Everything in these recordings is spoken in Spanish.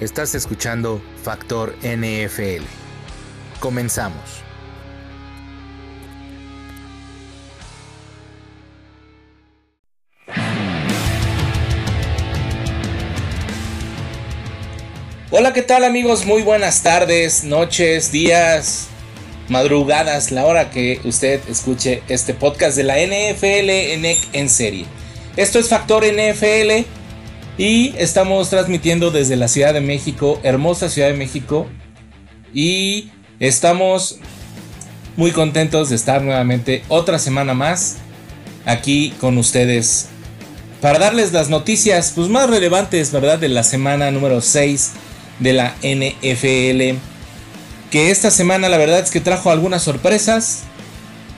Estás escuchando Factor NFL. Comenzamos. Hola, ¿qué tal amigos? Muy buenas tardes, noches, días, madrugadas, la hora que usted escuche este podcast de la NFL en, en serie. Esto es Factor NFL y estamos transmitiendo desde la Ciudad de México, hermosa Ciudad de México. Y estamos muy contentos de estar nuevamente otra semana más aquí con ustedes para darles las noticias pues, más relevantes, ¿verdad? De la semana número 6 de la NFL. Que esta semana la verdad es que trajo algunas sorpresas.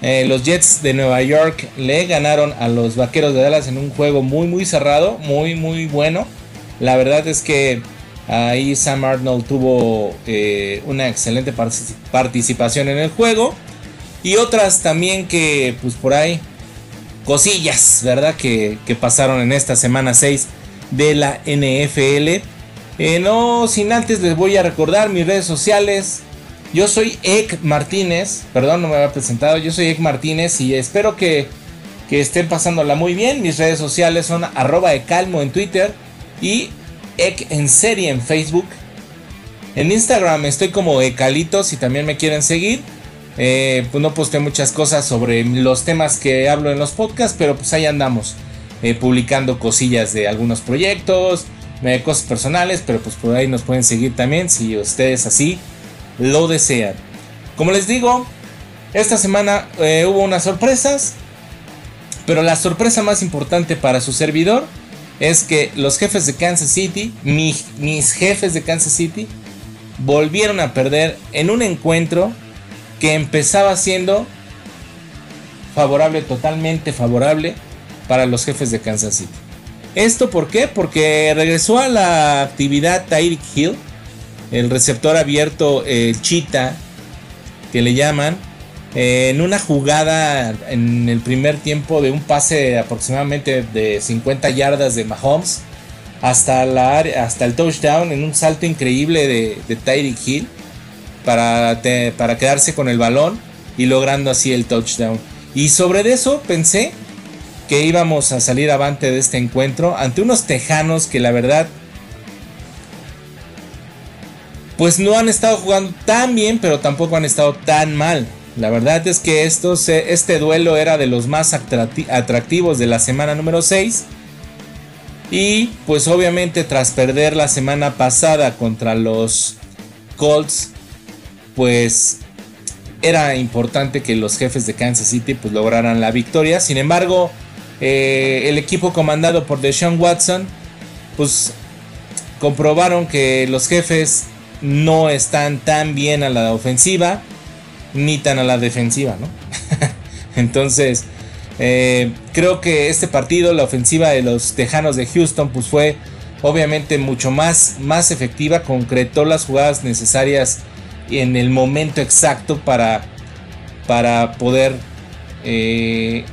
Eh, los Jets de Nueva York le ganaron a los Vaqueros de Dallas en un juego muy muy cerrado, muy muy bueno. La verdad es que ahí Sam Arnold tuvo eh, una excelente participación en el juego. Y otras también que pues por ahí cosillas, ¿verdad? Que, pasaron en esta semana 6 de la NFL. Eh, no sin antes les voy a recordar mis redes sociales. Yo soy Ek Martínez, perdón, no me había presentado. Yo soy Ek Martínez y espero que, estén pasándola muy bien. Mis redes sociales son arroba calmo en Twitter y Ek en serie en Facebook. En Instagram estoy como Ecalitos si también me quieren seguir. Eh, pues no posté muchas cosas sobre los temas que hablo en los podcasts, pero pues ahí andamos eh, publicando cosillas de algunos proyectos, eh, cosas personales, pero pues por ahí nos pueden seguir también si ustedes así lo desean. Como les digo, esta semana eh, hubo unas sorpresas, pero la sorpresa más importante para su servidor es que los jefes de Kansas City, mis jefes de Kansas City, volvieron a perder en un encuentro que empezaba siendo favorable, totalmente favorable para los jefes de Kansas City. ¿Esto por qué? Porque regresó a la actividad Tyreek Hill, el receptor abierto, el Chita, que le llaman, eh, en una jugada en el primer tiempo de un pase aproximadamente de 50 yardas de Mahomes hasta, la, hasta el touchdown en un salto increíble de, de Tyreek Hill para, para quedarse con el balón y logrando así el touchdown. Y sobre eso pensé que íbamos a salir avante de este encuentro ante unos tejanos que la verdad pues no han estado jugando tan bien, pero tampoco han estado tan mal. La verdad es que este duelo era de los más atractivos de la semana número 6. Y pues obviamente tras perder la semana pasada contra los Colts, pues era importante que los jefes de Kansas City pues lograran la victoria. Sin embargo, eh, el equipo comandado por Deshaun Watson, pues comprobaron que los jefes no están tan bien a la ofensiva ni tan a la defensiva, ¿no? Entonces, eh, creo que este partido, la ofensiva de los Tejanos de Houston, pues fue obviamente mucho más, más efectiva, concretó las jugadas necesarias en el momento exacto para, para poder eh,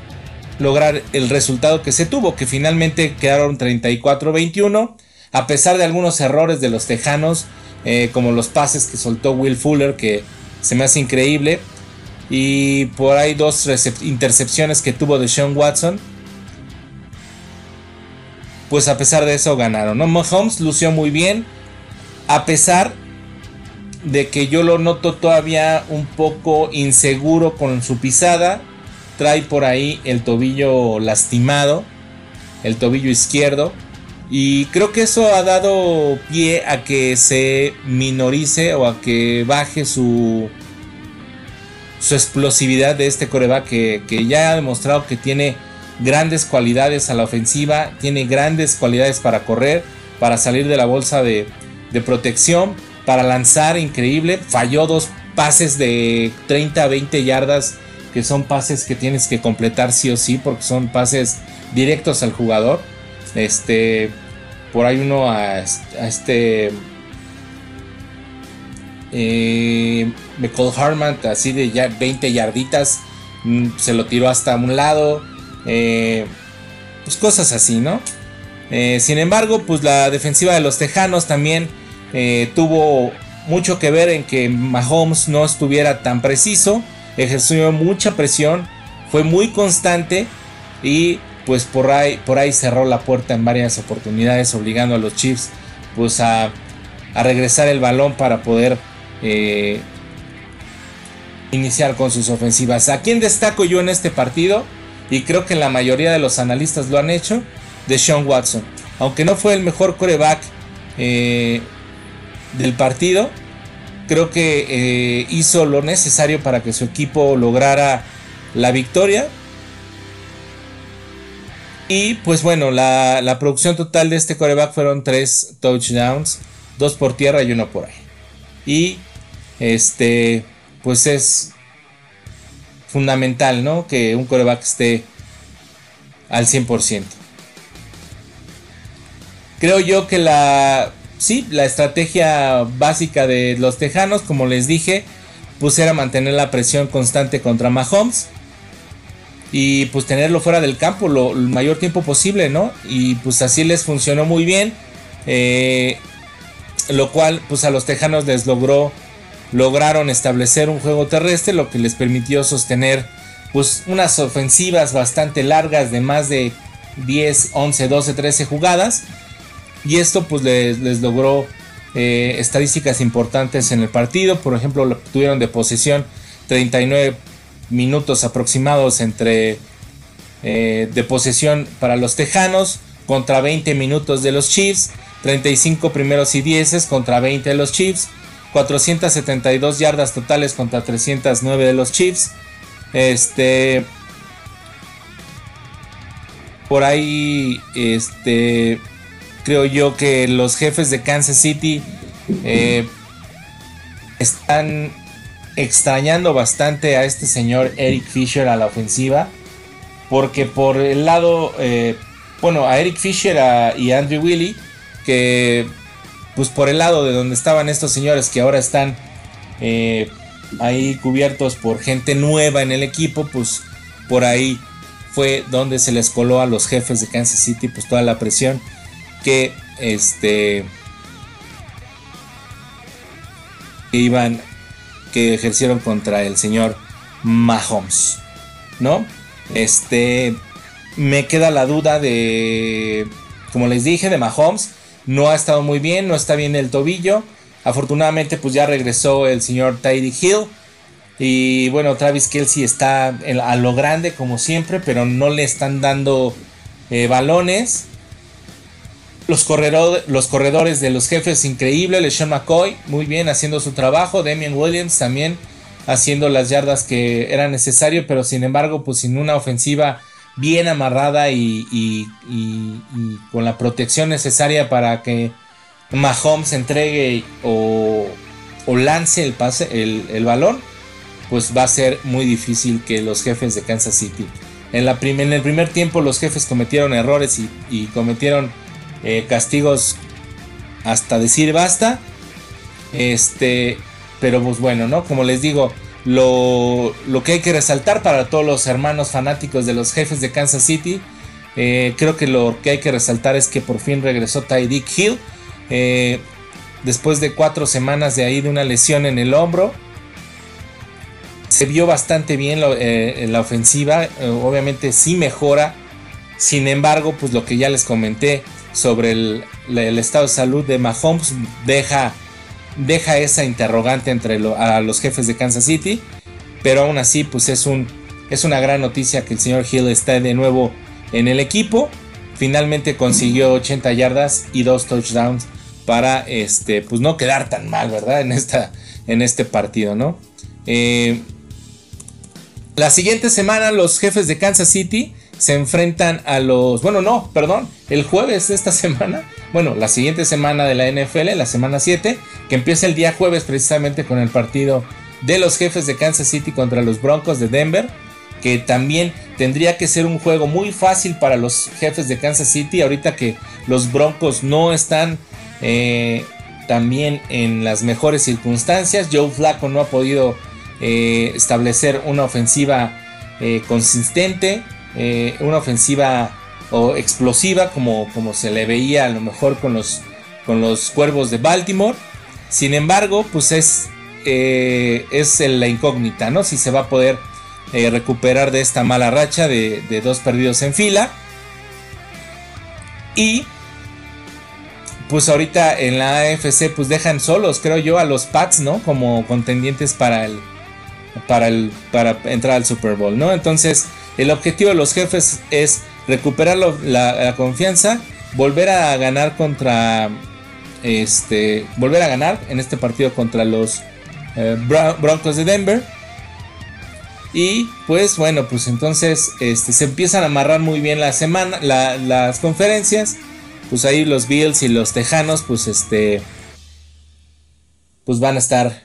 lograr el resultado que se tuvo, que finalmente quedaron 34-21, a pesar de algunos errores de los Tejanos eh, como los pases que soltó Will Fuller, que se me hace increíble. Y por ahí dos intercepciones que tuvo de Sean Watson. Pues a pesar de eso ganaron. ¿no? Mahomes lució muy bien. A pesar de que yo lo noto todavía un poco inseguro con su pisada. Trae por ahí el tobillo lastimado. El tobillo izquierdo. Y creo que eso ha dado pie a que se minorice o a que baje su, su explosividad de este coreback que, ya ha demostrado que tiene grandes cualidades a la ofensiva, tiene grandes cualidades para correr, para salir de la bolsa de, de protección, para lanzar increíble. Falló dos pases de 30 a 20 yardas que son pases que tienes que completar sí o sí porque son pases directos al jugador. Este, por ahí uno a, este eh, McCall Harman, así de ya 20 yarditas, mm, se lo tiró hasta un lado. Eh, pues cosas así, ¿no? Eh, sin embargo, pues la defensiva de los Tejanos también eh, tuvo mucho que ver en que Mahomes no estuviera tan preciso, ejerció mucha presión, fue muy constante y pues por ahí, por ahí cerró la puerta en varias oportunidades, obligando a los Chiefs pues a, regresar el balón para poder eh, iniciar con sus ofensivas. ¿A quién destaco yo en este partido? Y creo que la mayoría de los analistas lo han hecho, de Sean Watson. Aunque no fue el mejor coreback eh, del partido, creo que eh, hizo lo necesario para que su equipo lograra la victoria. Y pues bueno, la, producción total de este coreback fueron tres touchdowns, dos por tierra y uno por ahí. Y este, pues es fundamental, ¿no? Que un coreback esté al 100%. Creo yo que la, sí, la estrategia básica de los Tejanos, como les dije, pues era mantener la presión constante contra Mahomes y pues tenerlo fuera del campo lo, mayor tiempo posible, ¿no? Y pues así les funcionó muy bien, eh, lo cual pues a los Tejanos les logró, lograron establecer un juego terrestre, lo que les permitió sostener pues unas ofensivas bastante largas de más de 10, 11, 12, 13 jugadas y esto pues les, logró eh, estadísticas importantes en el partido. Por ejemplo, tuvieron de posesión 39 minutos aproximados entre eh, de posesión para los Tejanos contra 20 minutos de los Chiefs. 35 primeros y 10 contra 20 de los Chiefs. 472 yardas totales contra 309 de los Chiefs. Este. Por ahí. Este creo yo que los jefes de Kansas City eh, están extrañando bastante a este señor Eric Fisher a la ofensiva. Porque por el lado, eh, bueno, a Eric Fisher y Andrew Willy, que pues por el lado de donde estaban estos señores que ahora están eh, ahí cubiertos por gente nueva en el equipo, pues por ahí fue donde se les coló a los jefes de Kansas City pues toda la presión que este que iban ejercieron contra el señor Mahomes, ¿no? Este me queda la duda de como les dije de Mahomes, no ha estado muy bien, no está bien el tobillo. Afortunadamente pues ya regresó el señor Tidy Hill y bueno, Travis Kelsey está a lo grande como siempre, pero no le están dando eh, balones. Los, corredores de los jefes, increíble. LeSean McCoy, muy bien, haciendo su trabajo. Damian Williams también haciendo las yardas que era necesario, pero sin embargo, pues sin una ofensiva bien amarrada y, con la protección necesaria para que Mahomes entregue o, lance el, pase, el, balón, pues va a ser muy difícil que los jefes de Kansas City. En, la en el primer tiempo los jefes cometieron errores y cometieron eh, castigos hasta decir basta. Este, pero pues bueno, ¿no? Como les digo, lo, que hay que resaltar para todos los hermanos fanáticos de los jefes de Kansas City, eh, creo que lo que hay que resaltar es que por fin regresó Tyreek Hill. Eh, después de cuatro semanas de ahí de una lesión en el hombro. Se vio bastante bien en la ofensiva. obviamente sí mejora. Sin embargo, pues lo que ya les comenté, sobre el, estado de salud de Mahomes deja, deja esa interrogante entre a los jefes de Kansas City. Pero aún así, pues es, un, es una gran noticia que el señor Hill está de nuevo en el equipo. Finalmente consiguió 80 yardas y dos touchdowns para este, pues no quedar tan mal, ¿verdad? En este partido, ¿no? Eh, la siguiente semana los jefes de Kansas City se enfrentan a los, bueno, no, perdón, el jueves de esta semana, bueno, la siguiente semana de la NFL, la semana 7, que empieza el día jueves precisamente con el partido de los jefes de Kansas City contra los Broncos de Denver, que también tendría que ser un juego muy fácil para los jefes de Kansas City, ahorita que los Broncos no están eh, también en las mejores circunstancias, Joe Flacco no ha podido eh, establecer una ofensiva eh, consistente, eh, una ofensiva o explosiva como, como se le veía a lo mejor con los, con los Cuervos de Baltimore. Sin embargo, pues es, eh, es la incógnita, ¿no? Si se va a poder eh, recuperar de esta mala racha de, de dos perdidos en fila. Y pues ahorita en la AFC pues dejan solos, creo yo, a los Pats, ¿no? Como contendientes para el para el para entrar al Super Bowl, ¿no? Entonces, el objetivo de los jefes es recuperar la, confianza, volver a ganar contra este, volver a ganar en este partido contra los eh, Broncos de Denver. Y pues bueno, pues entonces este, se empiezan a amarrar muy bien la semana, las conferencias pues ahí los Bills y los Tejanos, pues este, pues van a estar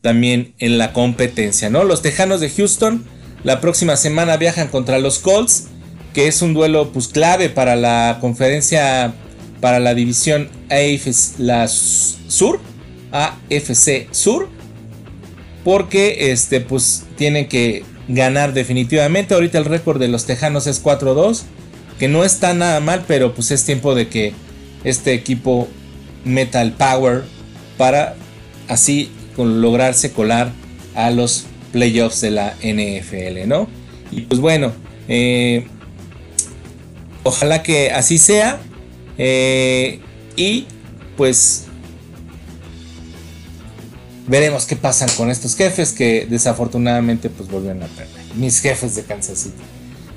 también en la competencia, ¿no? Los Tejanos de Houston la próxima semana viajan contra los Colts, que es un duelo pues clave para la conferencia, para la división AFC Sur, AFC Sur, porque este pues tienen que ganar definitivamente. Ahorita el récord de los Tejanos es 4-2 que no está nada mal, pero pues es tiempo de que este equipo meta el power para así lograrse colar a los playoffs de la NFL, ¿no? Y pues bueno, eh, ojalá que así sea. Eh, y pues veremos qué pasan con estos jefes que desafortunadamente pues vuelven a perder. Mis jefes de Kansas City.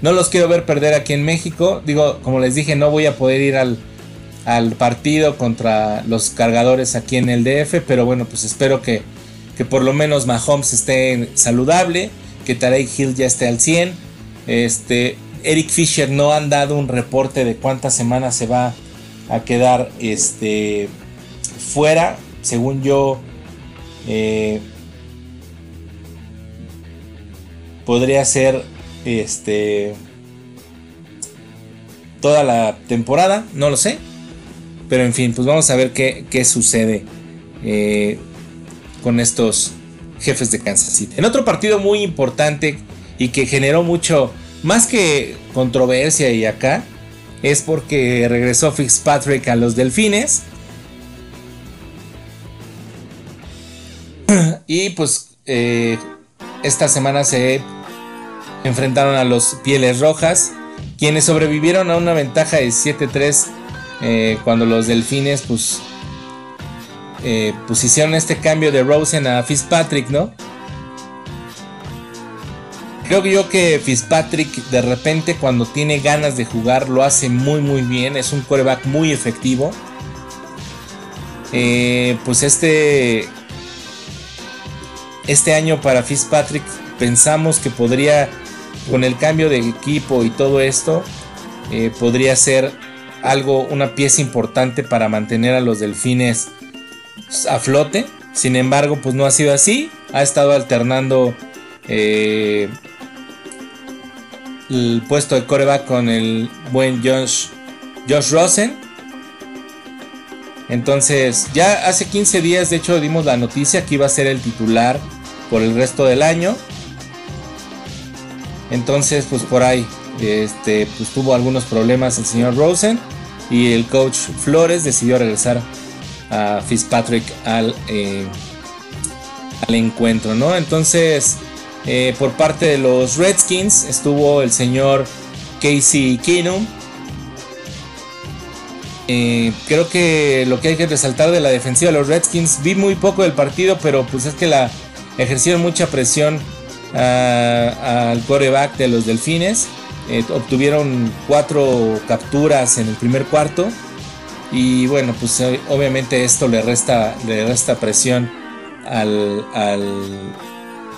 No los quiero ver perder aquí en México. Digo, como les dije, no voy a poder ir al, partido contra los cargadores aquí en el DF. Pero bueno, pues espero que, que por lo menos Mahomes esté saludable. Que Tarek Hill ya esté al 100. Este, Eric Fisher no han dado un reporte de cuántas semanas se va a quedar este, fuera. Según yo, eh, podría ser este. Toda la temporada, no lo sé. Pero en fin, pues vamos a ver qué, sucede eh, con estos jefes de Kansas City. En otro partido muy importante y que generó mucho, más que controversia y acá, es porque regresó Fitzpatrick a los Delfines. Y pues eh, esta semana se enfrentaron a los Pieles Rojas, quienes sobrevivieron a una ventaja de 7-3 eh, cuando los Delfines pues, eh, pues hicieron este cambio de Rosen a Fitzpatrick, ¿no? Creo yo que Fitzpatrick de repente cuando tiene ganas de jugar lo hace muy muy bien, es un quarterback muy efectivo. Eh, pues este este año para Fitzpatrick pensamos que podría con el cambio de equipo y todo esto, eh, podría ser algo, una pieza importante para mantener a los delfines a flote. Sin embargo, pues no ha sido así. Ha estado alternando eh, el puesto de coreback con el buen Josh, Josh Rosen. Entonces, ya hace 15 días, de hecho, dimos la noticia que iba a ser el titular por el resto del año. Entonces, pues por ahí, este, pues tuvo algunos problemas el señor Rosen y el coach Flores decidió regresar a Fitzpatrick al, eh, al encuentro, ¿no? Entonces, eh, por parte de los Redskins estuvo el señor Casey Keenum. Eh, creo que lo que hay que resaltar de la defensiva de los Redskins, vi muy poco del partido, pero pues es que la ejercieron mucha presión al coreback de los Delfines. Obtuvieron cuatro capturas en el primer cuarto. Y bueno, pues eh, obviamente esto le resta, le resta presión al,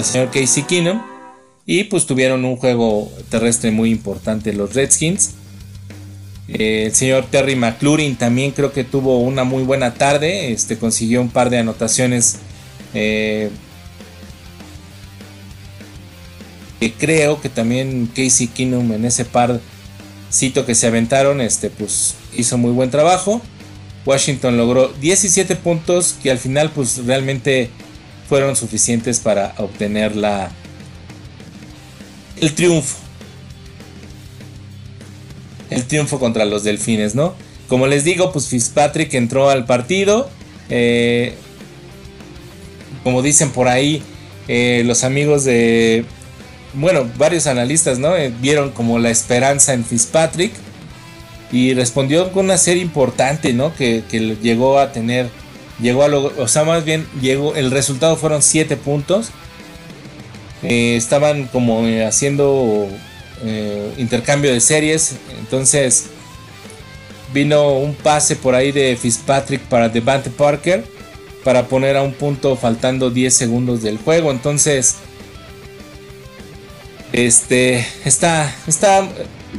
señor Casey Keenum. Y pues tuvieron un juego terrestre muy importante los Redskins. Eh, el señor Terry McLaurin también creo que tuvo una muy buena tarde. Este consiguió un par de anotaciones creo que también Casey Keenum en ese par cito que se aventaron, este, pues hizo muy buen trabajo. Washington logró 17 puntos que al final pues realmente fueron suficientes para obtener la el triunfo. El triunfo contra los Delfines, ¿no? como les digo, pues Fitzpatrick entró al partido. Eh, como dicen por ahí, eh, los amigos de, bueno, varios analistas, ¿no? Eh, vieron como la esperanza en Fitzpatrick y respondió con una serie importante, ¿no? Que, llegó a tener, llegó a o sea, más bien llegó, el resultado fueron 7 puntos. estaban como haciendo intercambio de series, entonces Vino un pase por ahí de Fitzpatrick para Devante Parker para poner a un punto faltando 10 segundos del juego. Entonces, este está, está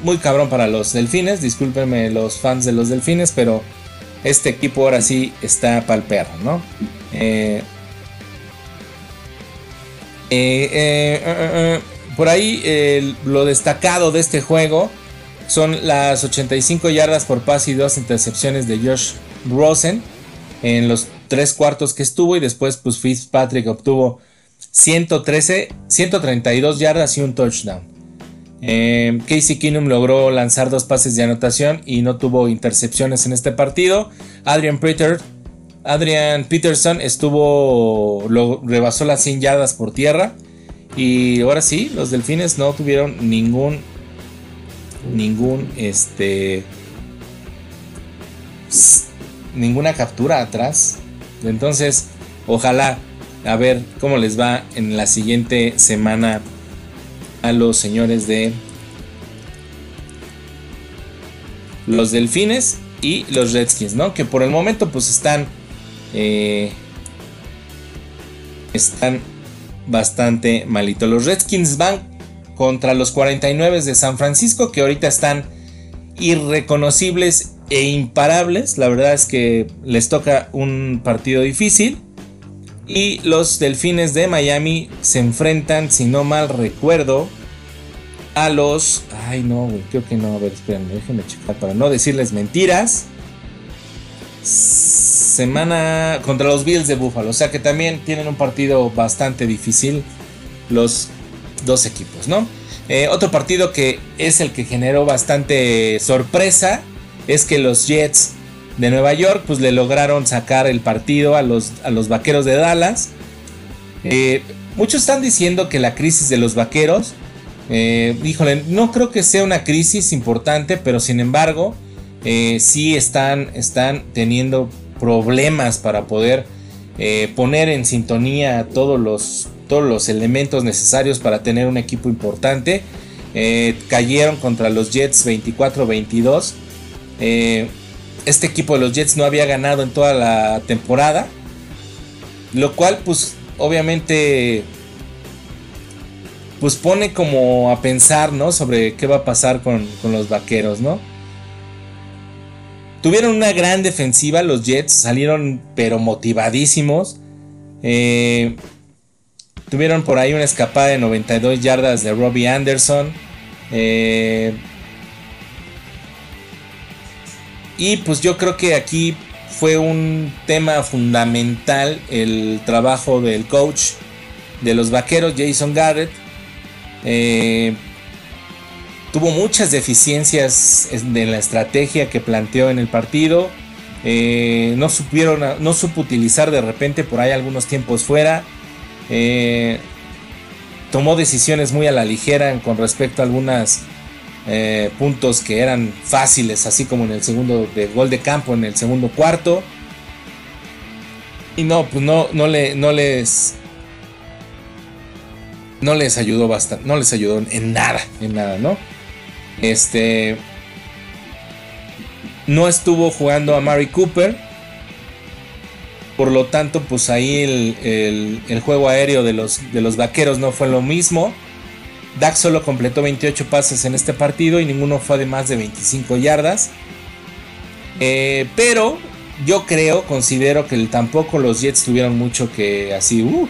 muy cabrón para los delfines. Discúlpenme los fans de los delfines, pero este equipo ahora sí está para el perro, ¿no? Eh, eh, eh, por ahí lo destacado de este juego son las 85 yardas por pase y dos intercepciones de Josh Rosen en los tres cuartos que estuvo y después pues Fitzpatrick obtuvo 113, 132 yardas y un touchdown. Eh, Casey Keenum logró lanzar dos pases de anotación y no tuvo intercepciones en este partido. Adrian, Peter, Adrian Peterson estuvo, lo, rebasó las 100 yardas por tierra. Y ahora sí, los delfines no tuvieron ningún ningún este ninguna captura atrás. Entonces, ojalá a ver cómo les va en la siguiente semana a los señores de los Delfines y los Redskins, ¿no? Que por el momento pues están eh, están bastante malitos. Los Redskins van contra los 49 de San Francisco, que ahorita están irreconocibles e imparables. La verdad es que les toca un partido difícil. Y los Delfines de Miami se enfrentan, si no mal recuerdo, a los... Ay, no, creo que no. A ver, espérenme, déjenme checar para no decirles mentiras. Semana contra los Bills de Buffalo. O sea que también tienen un partido bastante difícil los dos equipos, ¿no? Eh, otro partido que es el que generó bastante sorpresa es que los Jets de Nueva York pues le lograron sacar el partido a los, a los vaqueros de Dallas. Eh, muchos están diciendo que la crisis de los vaqueros, eh, híjole, no creo que sea una crisis importante, pero sin embargo, sí están, están teniendo problemas para poder poner en sintonía todos los todos los elementos necesarios para tener un equipo importante. Eh, cayeron contra los Jets 24-22. Este equipo de los Jets no había ganado en toda la temporada. Lo cual, pues, obviamente, pues pone como a pensar, ¿no? Sobre qué va a pasar con, los vaqueros, ¿no? Tuvieron una gran defensiva, los Jets salieron pero motivadísimos. Eh, Tuvieron por ahí una escapada de 92 yardas de Robbie Anderson. Eh, y pues yo creo que aquí fue un tema fundamental el trabajo del coach de los vaqueros, Jason Garrett. Eh, tuvo muchas deficiencias en la estrategia que planteó en el partido. Eh, no supieron, no supo utilizar de repente por ahí algunos tiempos fuera. Eh, tomó decisiones muy a la ligera con respecto a algunos eh, puntos que eran fáciles, así como en el segundo de gol de campo, en el segundo cuarto. Y no, pues no, no, le, no les. No les ayudó bastante. No les ayudó en nada. En nada, ¿no? Este. No estuvo jugando a Mary Cooper. Por lo tanto, pues ahí el, juego aéreo de los, de los vaqueros no fue lo mismo. Dak solo completó 28 pases en este partido y ninguno fue de más de 25 yardas. Eh, pero yo creo, considero que tampoco los Jets tuvieron mucho que así uh,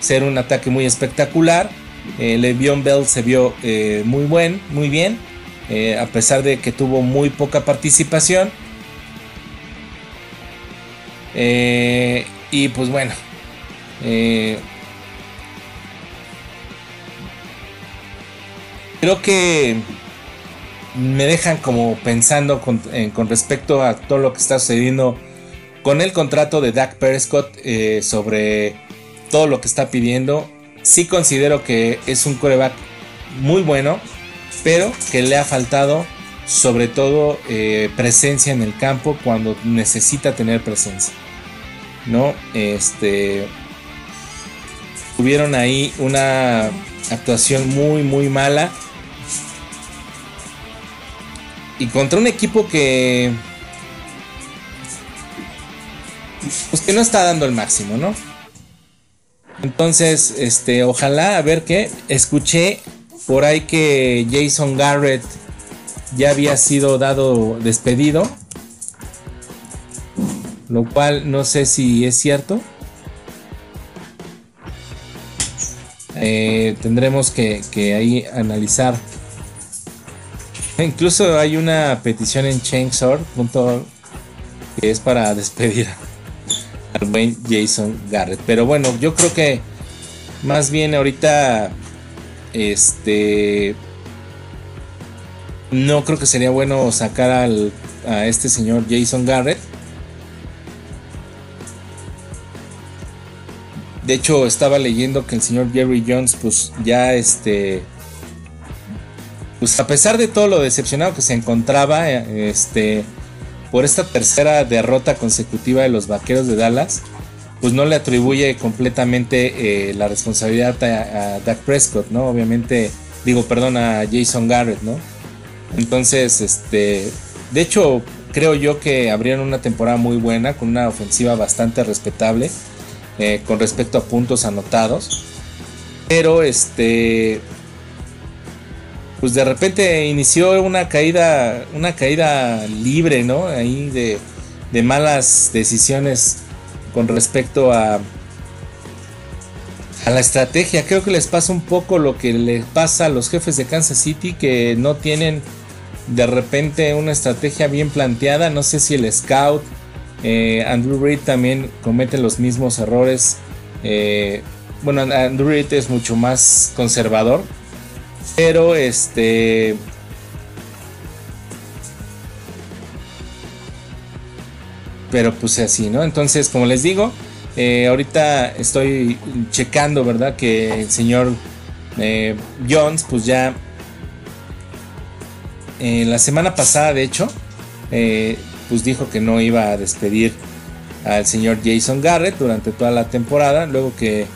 ser un ataque muy espectacular. Eh, Le'Veon Bell se vio eh, muy buen, muy bien, a pesar de que tuvo muy poca participación. Eh, y pues bueno. Creo que me dejan como pensando con, respecto a todo lo que está sucediendo con el contrato de Dak Prescott eh, sobre todo lo que está pidiendo. Sí considero que es un coreback muy bueno, pero que le ha faltado sobre todo eh, presencia en el campo cuando necesita tener presencia. ¿No? Este. Tuvieron ahí una actuación muy, muy mala. Y contra un equipo que. Pues que no está dando el máximo, ¿no? Entonces, este, ojalá, a ver qué. Escuché por ahí que Jason Garrett ya había sido dado despedido. Lo cual no sé si es cierto. Eh, tendremos que, ahí analizar. Incluso hay una petición en Chainsaw.org que es para despedir al buen Jason Garrett. Pero bueno, yo creo que más bien ahorita este no creo que sería bueno sacar al, a este señor Jason Garrett. De hecho, estaba leyendo que el señor Jerry Jones, pues ya este. Pues a pesar de todo lo decepcionado que se encontraba, este. Por esta tercera derrota consecutiva de los vaqueros de Dallas, pues no le atribuye completamente eh, la responsabilidad a, a Dak Prescott, ¿no? Obviamente, digo, perdón, a Jason Garrett, ¿no? Entonces, este, de hecho, creo yo que abrieron una temporada muy buena, con una ofensiva bastante respetable, eh, con respecto a puntos anotados. Pero, este, pues de repente inició una caída, una caída libre, ¿no? Ahí de, malas decisiones con respecto a, la estrategia. Creo que les pasa un poco lo que le pasa a los jefes de Kansas City que no tienen de repente una estrategia bien planteada. No sé si el scout, eh, Andrew Reid también comete los mismos errores. Eh, bueno, Andrew Reid es mucho más conservador, pero este. Pero pues así, ¿no? Entonces, como les digo, eh, ahorita estoy checando, ¿verdad? Que el señor Jones, pues ya eh, la semana pasada, de hecho, eh, pues dijo que no iba a despedir al señor Jason Garrett durante toda la temporada, luego que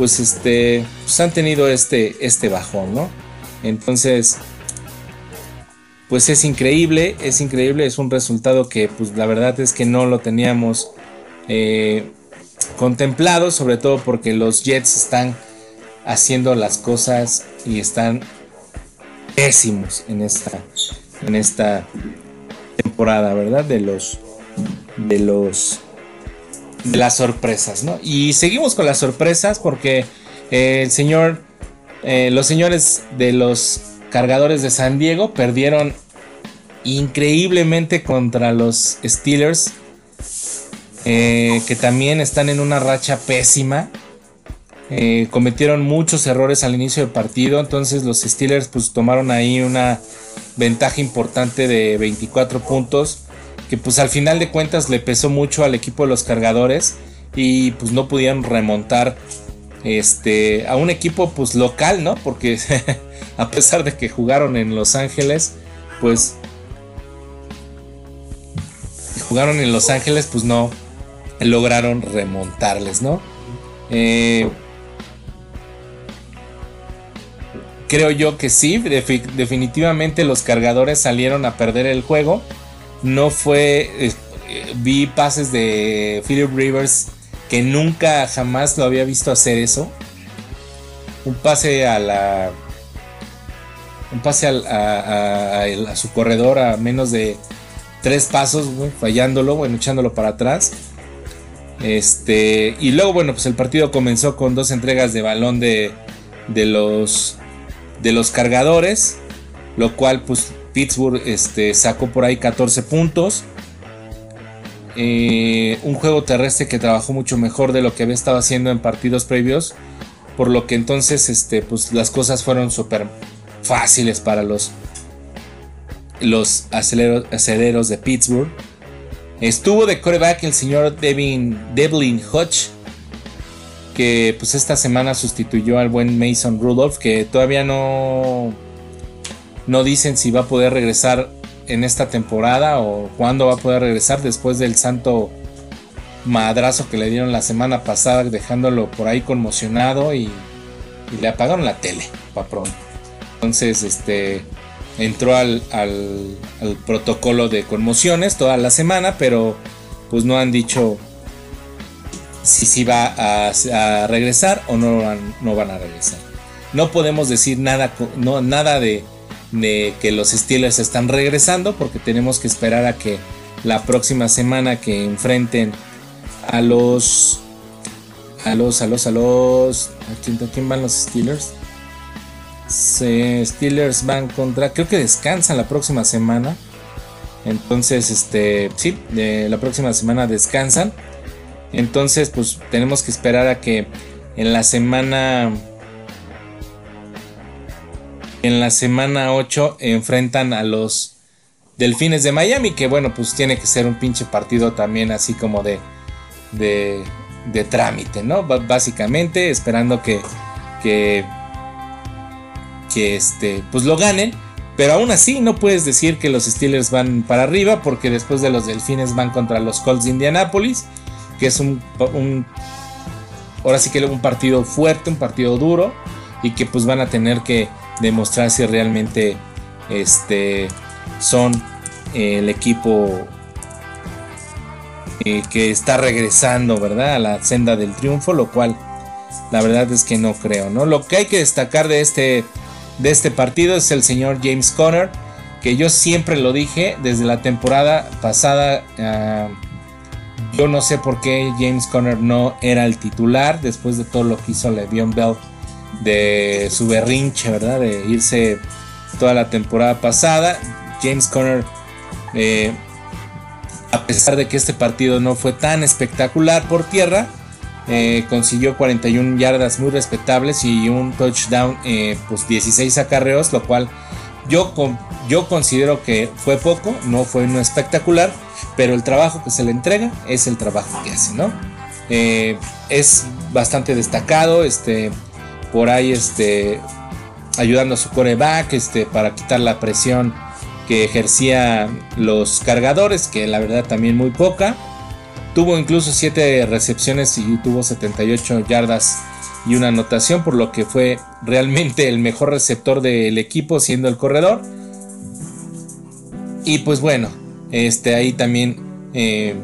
pues este pues han tenido este este bajón, ¿no? Entonces pues es increíble, es increíble, es un resultado que pues la verdad es que no lo teníamos eh, contemplado, sobre todo porque los Jets están haciendo las cosas y están pésimos en esta, en esta temporada, ¿verdad? De los, de los, las sorpresas, ¿no? Y seguimos con las sorpresas porque eh, el señor, eh, los señores de los cargadores de San Diego perdieron increíblemente contra los Steelers, eh, que también están en una racha pésima. Cometieron muchos errores al inicio del partido, entonces los Steelers pues tomaron ahí una ventaja importante de 24 puntos, que pues al final de cuentas le pesó mucho al equipo de los cargadores y pues no pudieron remontar este a un equipo pues local, ¿no? Porque a pesar de que jugaron en Los Ángeles, pues jugaron en Los Ángeles, pues no lograron remontarles, ¿no? Eh, Creo yo que sí, definitivamente los cargadores salieron a perder el juego. No fue, eh, vi pases de Philip Rivers que nunca jamás lo había visto hacer eso. Un pase a la, un pase a, su corredor a menos de tres pasos, fallándolo, bueno, echándolo para atrás. Este, y luego, bueno, pues el partido comenzó con dos entregas de balón de, de los de los cargadores, lo cual pues Pittsburgh este, sacó por ahí 14 puntos. Eh, un juego terrestre que trabajó mucho mejor de lo que había estado haciendo en partidos previos. Por lo que entonces este, pues, las cosas fueron súper fáciles para los, los aceleros, de Pittsburgh. Estuvo de coreback el señor Devlin Hodge, que pues esta semana sustituyó al buen Mason Rudolph, que todavía no, no dicen si va a poder regresar en esta temporada o cuándo va a poder regresar después del santo madrazo que le dieron la semana pasada, dejándolo por ahí conmocionado y, y le apagaron la tele, para pronto. Entonces, este entró al, protocolo de conmociones toda la semana, pero pues no han dicho si, si va a, regresar o no no van a regresar. No podemos decir nada, no, nada de, de que los Steelers están regresando porque tenemos que esperar a que la próxima semana que enfrenten a los a los a los a los ¿a quién van los Steelers? Steelers van contra. Creo que descansan la próxima semana. Entonces, este. Sí, la próxima semana descansan. Entonces, pues tenemos que esperar a que en la semana. En la semana 8 enfrentan a los Delfines de Miami. Que bueno, pues tiene que ser un pinche partido también así como de. de, de trámite, ¿no? básicamente, esperando que. que que este, pues lo ganen. Pero aún así no puedes decir que los Steelers van para arriba porque después de los Delfines van contra los Colts de Indianapolis, que es un, ahora sí que un partido fuerte, un partido duro y que pues van a tener que demostrar si realmente este, son el equipo eh, que está regresando, ¿verdad? A la senda del triunfo, lo cual la verdad es que no creo, ¿no? Lo que hay que destacar de este de este partido es el señor James Conner, que yo siempre lo dije desde la temporada pasada. Ah, yo no sé por qué James Conner no era el titular después de todo lo que hizo Le'Veon Bell de su berrinche, ¿verdad? De irse toda la temporada pasada. James Conner, eh, a pesar de que este partido no fue tan espectacular por tierra, eh, consiguió 41 yardas muy respetables y un touchdown, eh, pues 16 acarreos, lo cual yo, yo considero que fue poco, no fue un espectacular, pero el trabajo que se le entrega es el trabajo que hace, ¿no? Eh, es bastante destacado, este, por ahí, este, ayudando a su coreback, este, para quitar la presión que ejercía los cargadores, que la verdad también muy poca. Tuvo incluso 7 recepciones y tuvo 78 yardas y una anotación, por lo que fue realmente el mejor receptor del equipo siendo el corredor. Y pues bueno, este ahí también eh,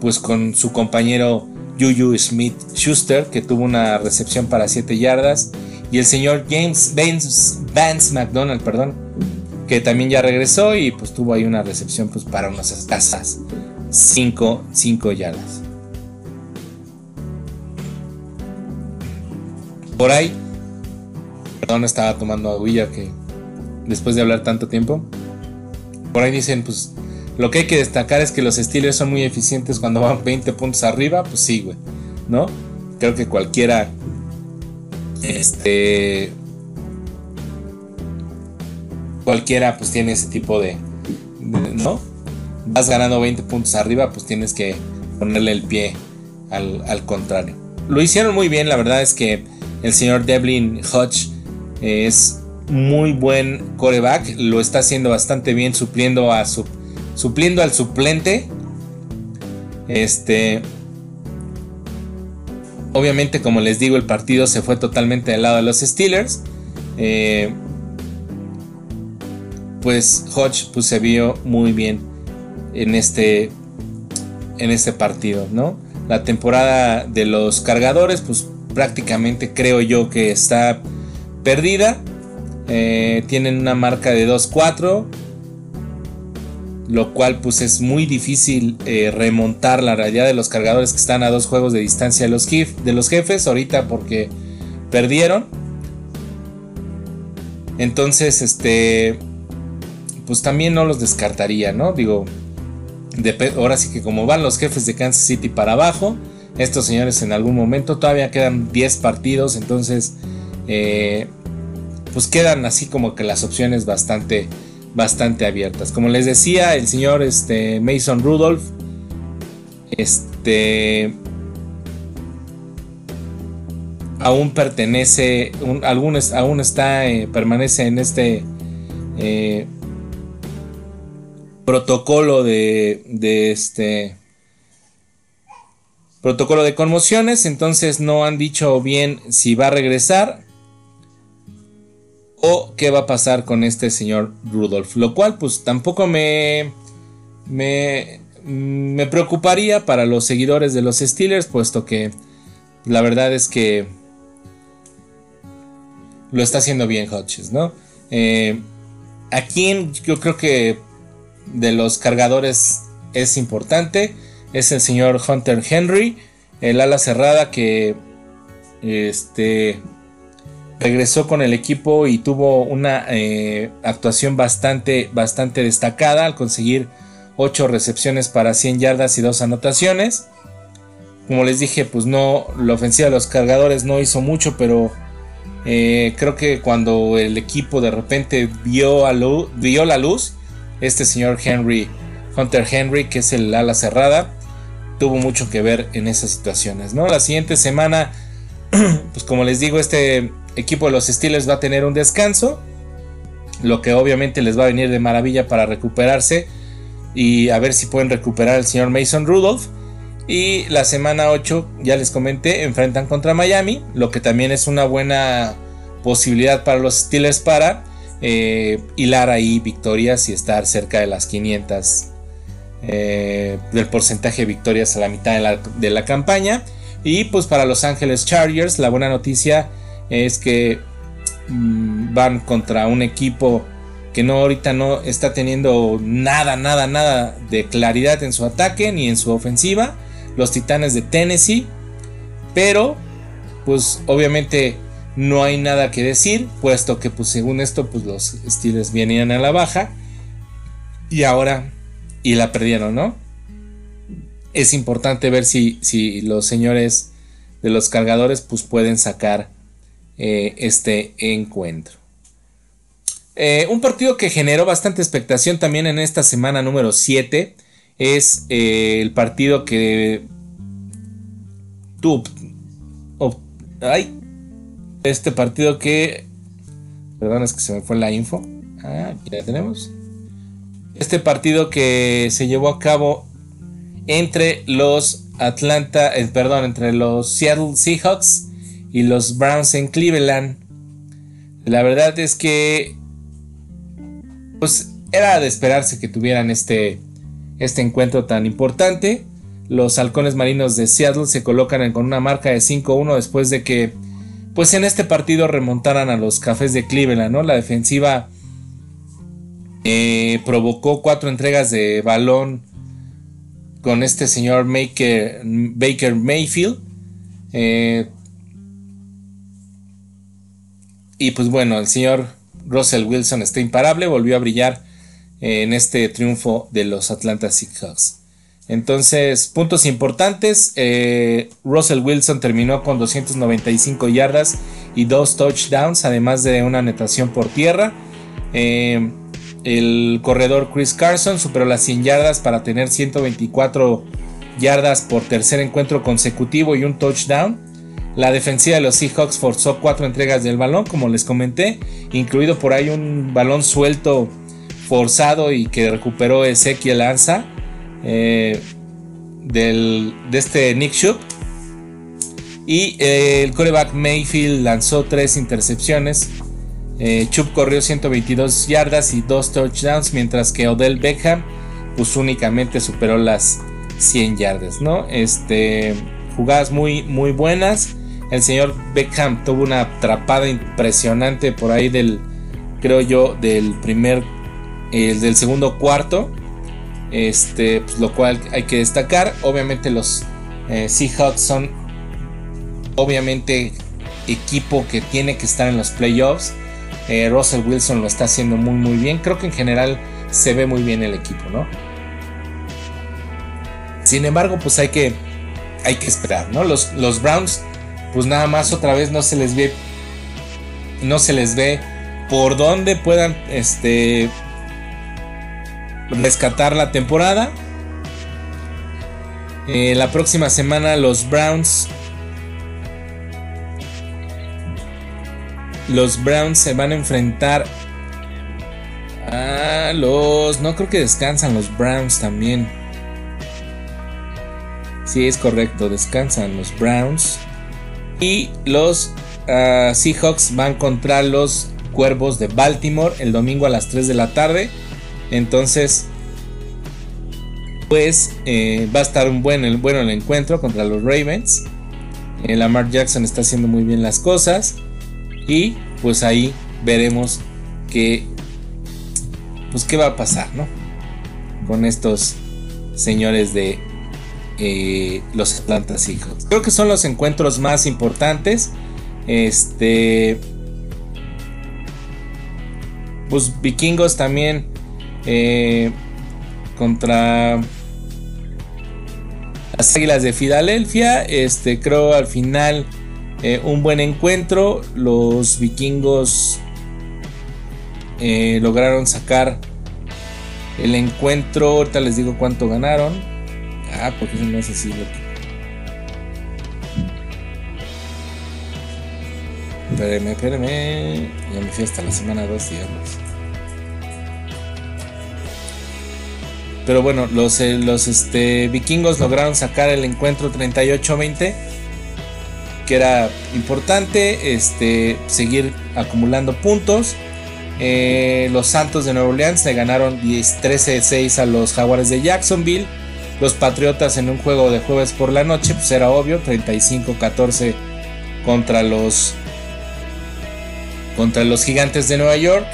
pues con su compañero Juju Smith Schuster que tuvo una recepción para 7 yardas y el señor James Vance, McDonald, perdón, que también ya regresó y pues tuvo ahí una recepción pues para unas 5, 5 yardas. Por ahí, perdón, estaba tomando aguilla que después de hablar tanto tiempo. Por ahí dicen, pues lo que hay que destacar es que los Steelers son muy eficientes cuando van 20 puntos arriba, pues sí, güey, ¿no? Creo que cualquiera, este, cualquiera pues tiene ese tipo de ¿no? vas ganando 20 puntos arriba, pues tienes que ponerle el pie al, contrario. Lo hicieron muy bien, la verdad es que el señor Devlin Hodge es muy buen coreback, lo está haciendo bastante bien supliendo a su supliendo al suplente. Este obviamente como les digo el partido se fue totalmente del lado de los Steelers. Eh, pues Hodge pues, se vio muy bien en este, en este partido, ¿no? La temporada de los cargadores, pues prácticamente creo yo que está perdida. Eh, tienen una marca de 2-4, lo cual pues es muy difícil eh, remontar la realidad de los cargadores que están a dos juegos de distancia de los, jefes ahorita porque perdieron. Entonces, este, pues también no los descartaría, ¿no? Digo, ahora sí que como van los jefes de Kansas City para abajo, estos señores en algún momento todavía quedan 10 partidos, entonces eh, pues quedan así como que las opciones bastante, bastante abiertas. Como les decía, el señor este, Mason Rudolph, este, aún pertenece, aún está, eh, permanece en este eh, protocolo de, de este protocolo de conmociones, entonces no han dicho bien si va a regresar o qué va a pasar con este señor Rudolph, lo cual pues tampoco me me, me preocuparía para los seguidores de los Steelers, puesto que la verdad es que lo está haciendo bien Hodges, ¿no? Eh, aquí yo creo que de los cargadores es importante es el señor Hunter Henry, el ala cerrada que este, regresó con el equipo y tuvo una eh, actuación bastante, bastante destacada al conseguir 8 recepciones para 100 yardas y 2 anotaciones. Como les dije, pues no, la ofensiva de los cargadores no hizo mucho, pero eh, creo que cuando el equipo de repente vio, vio la luz, este señor Henry, Hunter Henry, que es el ala cerrada, tuvo mucho que ver en esas situaciones, ¿no? La siguiente semana, pues como les digo, este equipo de los Steelers va a tener un descanso, lo que obviamente les va a venir de maravilla para recuperarse y a ver si pueden recuperar al señor Mason Rudolph. Y la semana 8, ya les comenté, enfrentan contra Miami, lo que también es una buena posibilidad para los Steelers para eh, hilar ahí victorias y estar cerca de las 500 eh, del porcentaje de victorias a la mitad de la, campaña. Y pues para Los Ángeles Chargers, la buena noticia es que mm, van contra un equipo que no ahorita no está teniendo nada, nada, nada de claridad en su ataque ni en su ofensiva. Los Titanes de Tennessee. Pero, pues obviamente no hay nada que decir, puesto que pues según esto, pues los Steelers venían a la baja. Y ahora y la perdieron, ¿no? Es importante ver si, si los señores de los cargadores pues pueden sacar eh, este encuentro. Eh, un partido que generó bastante expectación también en esta semana número 7 es eh, el partido que tuvo... ay, este partido que... Perdón, es que se me fue la info. Ah, aquí la tenemos este partido que se llevó a cabo entre los Atlanta, eh, perdón, entre los Seattle Seahawks y los Browns en Cleveland. La verdad es que pues era de esperarse que tuvieran este este encuentro tan importante. Los halcones marinos de Seattle se colocan con una marca de 5-1 después de que pues en este partido remontaran a los cafés de Cleveland, ¿no? La defensiva eh, provocó cuatro entregas de balón con este señor Baker Mayfield. Eh, y pues bueno, el señor Russell Wilson está imparable, volvió a brillar en este triunfo de los Atlanta Seahawks. Entonces, puntos importantes. Eh, Russell Wilson terminó con 295 yardas y dos touchdowns, además de una anotación por tierra. El corredor Chris Carson superó las 100 yardas para tener 124 yardas por tercer encuentro consecutivo y un touchdown. La defensiva de los Seahawks forzó cuatro entregas del balón, como les comenté, incluido por ahí un balón suelto forzado y que recuperó Ezequiel Lanza eh, de este Nick Shub. Y eh, el coreback Mayfield lanzó tres intercepciones eh, Chubb corrió 122 yardas y 2 touchdowns, mientras que Odell Beckham pues únicamente superó las 100 yardas, ¿no? Este, jugadas muy, muy buenas. El señor Beckham tuvo una atrapada impresionante por ahí del, creo yo, del primer, el del segundo cuarto. Este, pues, lo cual hay que destacar. Obviamente los eh, Seahawks son, obviamente, equipo que tiene que estar en los playoffs. Eh, Russell Wilson lo está haciendo muy muy bien. Creo que en general se ve muy bien el equipo, ¿no? Sin embargo, pues hay que, hay que esperar, ¿no? Los, los Browns, pues nada más otra vez no se les ve, no se les ve por dónde puedan este, rescatar la temporada. Eh, la próxima semana los Browns. Los Browns se van a enfrentar a los... No creo que descansan los Browns también. Sí, es correcto, descansan los Browns. Y los ah, Seahawks van contra los Cuervos de Baltimore el domingo a las 3 de la tarde. Entonces, pues eh, va a estar un buen el, bueno el encuentro contra los Ravens. Eh, Lamar Jackson está haciendo muy bien las cosas. Y pues ahí veremos que, pues qué va a pasar, ¿no? Con estos señores de eh, los Atlanta Seahawks. Creo que son los encuentros más importantes. Este, pues vikingos también eh, contra las Águilas de Filadelfia. Este, creo al final eh, un buen encuentro. Los vikingos lograron sacar el encuentro. Ahorita les digo cuánto ganaron. Ah, porque eso no es así Espérenme, espérenme. Ya me fui hasta la semana 2, digamos. Pero bueno, los, eh, los este, vikingos lograron sacar el encuentro 38-20. Que era importante este, seguir acumulando puntos. Eh, los Santos de Nueva Orleans le ganaron 13-6 a los Jaguares de Jacksonville. Los Patriotas en un juego de jueves por la noche, pues era obvio, 35-14 contra los contra los Gigantes de Nueva York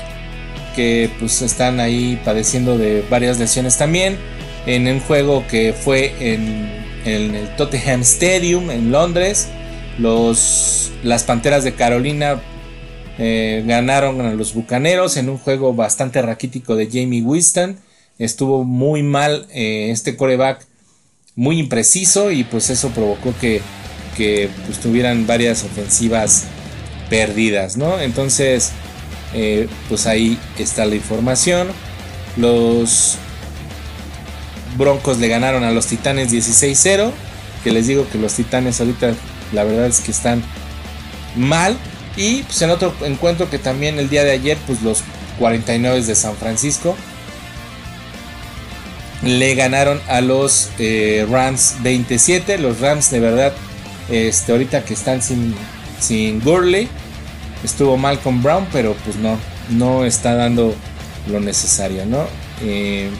que pues están ahí padeciendo de varias lesiones también. En un juego que fue en, el Tottenham Stadium en Londres, los, las Panteras de Carolina eh, ganaron a los Bucaneros en un juego bastante raquítico de Jamie Winston. Estuvo muy mal eh, este coreback, muy impreciso y pues eso provocó que, que pues, tuvieran varias ofensivas perdidas, ¿no? Entonces, eh, pues ahí está la información. Los Broncos le ganaron a los Titanes 16-0. Que les digo que los Titanes ahorita la verdad es que están mal. Y pues en otro encuentro que también el día de ayer, pues los 49 de San Francisco le ganaron a los eh, Rams 27. Los Rams de verdad, este, ahorita que están sin, sin Gurley, estuvo mal con Brown, pero pues no, no está dando lo necesario, ¿no? Eh,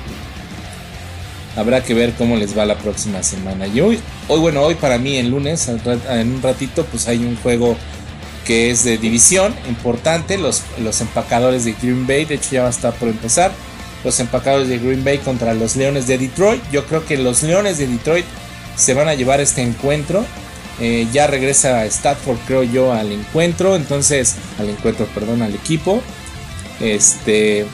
habrá que ver cómo les va la próxima semana. Y hoy, hoy, bueno, hoy para mí en lunes, en un ratito, pues hay un juego que es de división importante, los, los empacadores de Green Bay, de hecho ya va a estar por empezar, los empacadores de Green Bay contra los Leones de Detroit. Yo creo que los Leones de Detroit se van a llevar este encuentro. Eh, ya regresa Stafford, creo yo, al encuentro. Entonces, al encuentro, perdón, al equipo. Este.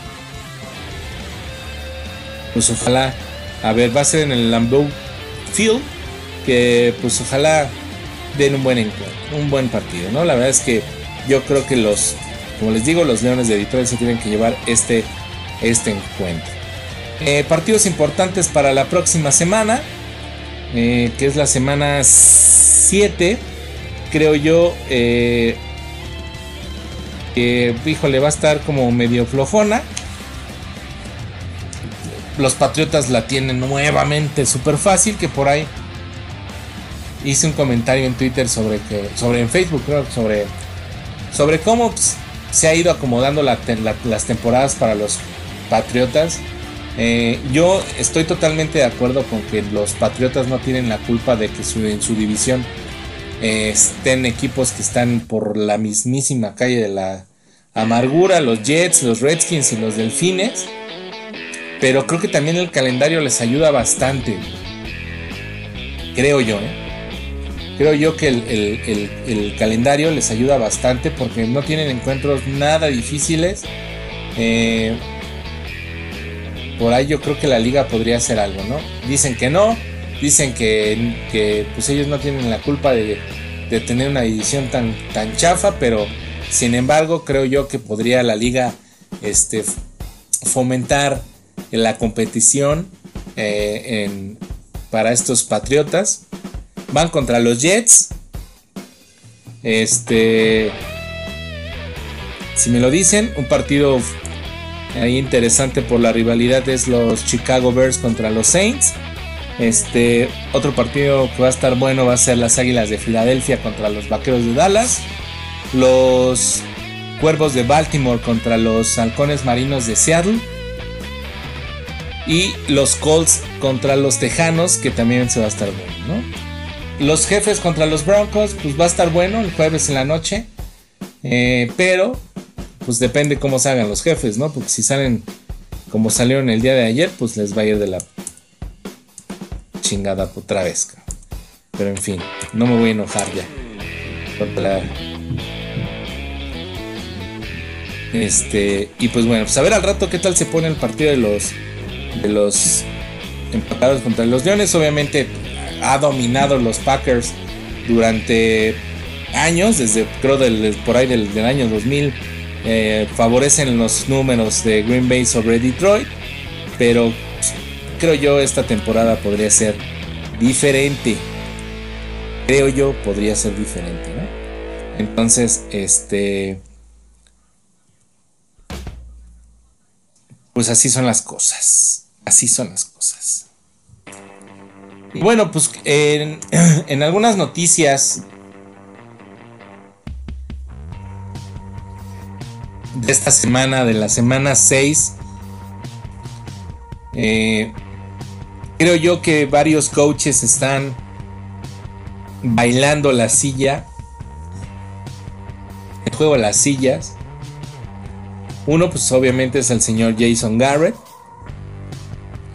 Pues ojalá. A ver, va a ser en el Lambeau Field. Que pues ojalá den un buen encuentro, un buen partido, ¿no? La verdad es que yo creo que los, como les digo, los Leones de Detroit se tienen que llevar este, este encuentro. Eh, partidos importantes para la próxima semana. Eh, que es la semana 7, creo yo, eh, que, híjole, va a estar como medio flojona. Los Patriotas la tienen nuevamente súper fácil, que por ahí hice un comentario en Twitter sobre que, sobre en Facebook, creo, sobre, sobre cómo pues, se ha ido acomodando las temporadas para los Patriotas. Eh, yo estoy totalmente de acuerdo con que los Patriotas no tienen la culpa de que en su división eh, estén equipos que están por la mismísima calle de la amargura, los Jets, los Redskins y los Delfines. Pero creo que también el calendario les ayuda bastante. Creo yo, ¿eh? Creo yo que el, calendario les ayuda bastante porque no tienen encuentros nada difíciles. Por ahí yo creo que la liga podría hacer algo, ¿no? Dicen que no, dicen que, pues ellos no tienen la culpa de, tener una edición tan, tan chafa, pero sin embargo creo yo que podría la liga este, fomentar en la competición eh, para estos Patriotas. Van contra los Jets. Este. Si me lo dicen, un partido ahí interesante por la rivalidad es los Chicago Bears contra los Saints. Este otro partido que va a estar bueno va a ser las Águilas de Filadelfia contra los Vaqueros de Dallas. Los Cuervos de Baltimore contra los Halcones Marinos de Seattle. Y los Colts contra los Tejanos, que también se va a estar bueno, Los jefes contra los Broncos, pues va a estar bueno el jueves en la noche. Eh, pero, pues depende cómo salgan los jefes, ¿no? Porque si salen como salieron el día de ayer, pues les va a ir de la chingada otra vez. Pero en fin, no me voy a enojar ya. Este, y pues bueno, pues a ver al rato qué tal se pone el partido de los de los empatados contra los Leones. Obviamente ha dominado los Packers durante años, desde creo del, por ahí del, año 2000. Eh, favorecen los números de Green Bay sobre Detroit, pero creo yo esta temporada podría ser diferente. Creo yo podría ser diferente, ¿no? Entonces, este Pues así son las cosas. Así son las cosas. Y bueno, pues en, algunas noticias de esta semana, de la semana 6, eh, creo yo que varios coaches están bailando la silla, el juego de las sillas, uno, pues obviamente es el señor Jason Garrett.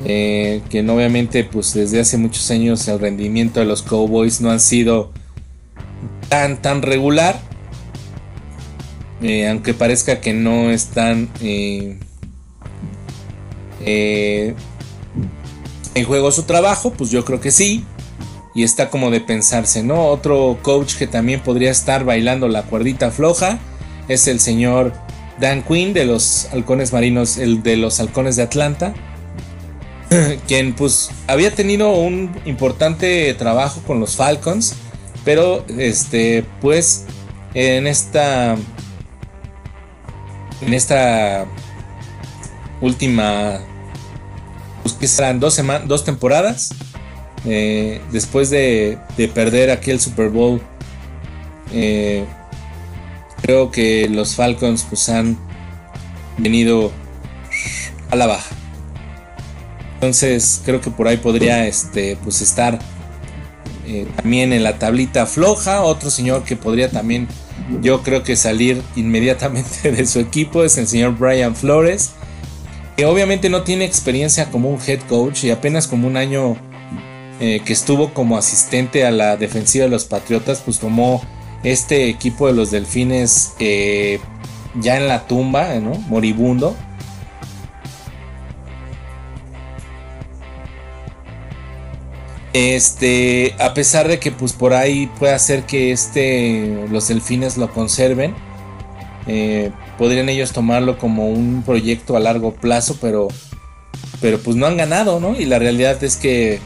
Eh, que obviamente pues desde hace muchos años el rendimiento de los Cowboys no ha sido tan tan regular. Eh, aunque parezca que no están eh, en juego su trabajo, pues yo creo que sí. Y está como de pensarse, ¿no? Otro coach que también podría estar bailando la cuerdita floja es el señor Dan Quinn de los halcones marinos, el de los halcones de Atlanta, quien pues había tenido un importante trabajo con los Falcons, pero este pues en esta en esta última pues que serán dos, dos temporadas eh, después de, perder aquel Super Bowl eh, creo que los Falcons pues han venido a la baja. Entonces creo que por ahí podría este, pues estar eh, también en la tablita floja. Otro señor que podría también yo creo que salir inmediatamente de su equipo es el señor Brian Flores. Que obviamente no tiene experiencia como un head coach y apenas como un año eh, que estuvo como asistente a la defensiva de los Patriotas, pues tomó este equipo de los Delfines eh, ya en la tumba. Moribundo. Este, a pesar de que pues por ahí puede hacer que este, los delfines lo conserven, eh, podrían ellos tomarlo como un proyecto a largo plazo, pero, pero pues no han ganado, ¿no? Y la realidad es que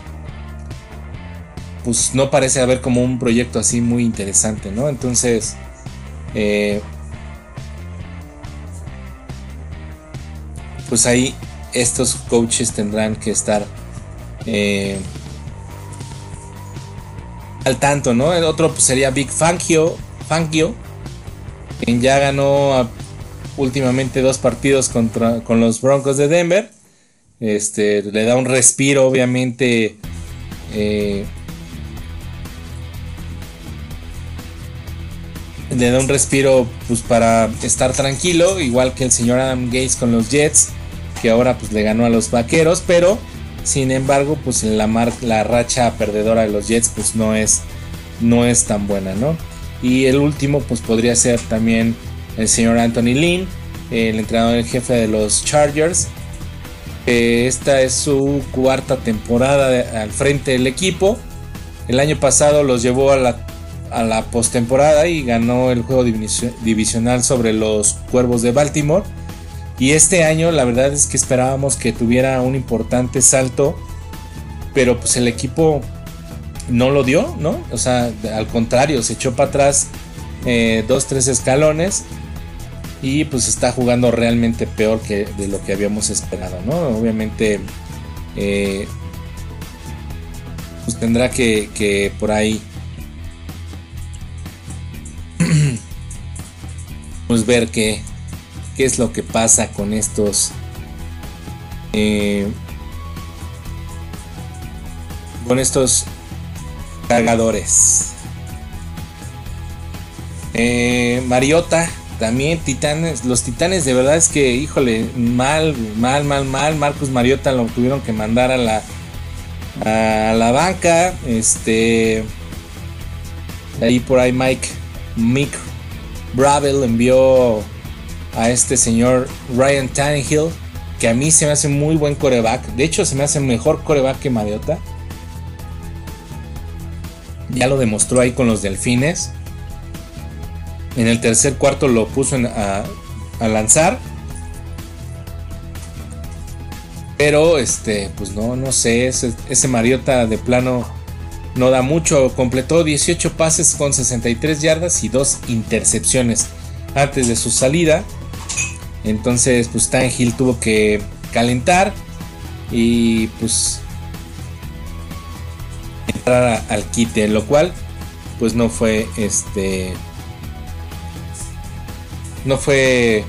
pues no parece haber como un proyecto así muy interesante, ¿no? Entonces, eh, pues ahí estos coaches tendrán que estar eh, al tanto, ¿no? El otro pues, sería Big Fangio, Fangio, quien ya ganó últimamente dos partidos contra, con los Broncos de Denver. Este, le da un respiro, obviamente. Eh, le da un respiro pues para estar tranquilo, igual que el señor Adam Gates con los Jets, que ahora pues le ganó a los Vaqueros, pero sin embargo pues la, la racha perdedora de los Jets pues no es, no es tan buena, ¿no? Y el último pues podría ser también el señor Anthony Lynn, el entrenador en jefe de los Chargers. esta es su cuarta temporada al frente del equipo. El año pasado los llevó a la a la postemporada y ganó el juego divisional sobre los Cuervos de Baltimore. Y este año la verdad es que esperábamos que tuviera un importante salto, pero pues el equipo no lo dio, ¿no? O sea, al contrario, se echó para atrás eh, dos, tres escalones y pues está jugando realmente peor que de lo que habíamos esperado, ¿no? Obviamente, eh, pues tendrá que, que por ahí pues ver qué, qué es lo que pasa con estos eh, con estos cargadores. Eh, Mariota también titanes los titanes de verdad es que híjole mal mal mal mal Marcus Mariota lo tuvieron que mandar a la a la banca este ahí por ahí Mike Mick Bravel envió a este señor Ryan Tannehill, que a mí se me hace muy buen coreback. De hecho, se me hace mejor coreback que Mariota. Ya lo demostró ahí con los Delfines. En el tercer cuarto lo puso a, lanzar. Pero este, pues no, no sé, ese, ese Mariota de plano no da mucho, completó 18 pases con 63 yardas y 2 intercepciones antes de su salida. Entonces, pues Tannehill tuvo que calentar y pues entrar al quite, lo cual pues no fue este no fue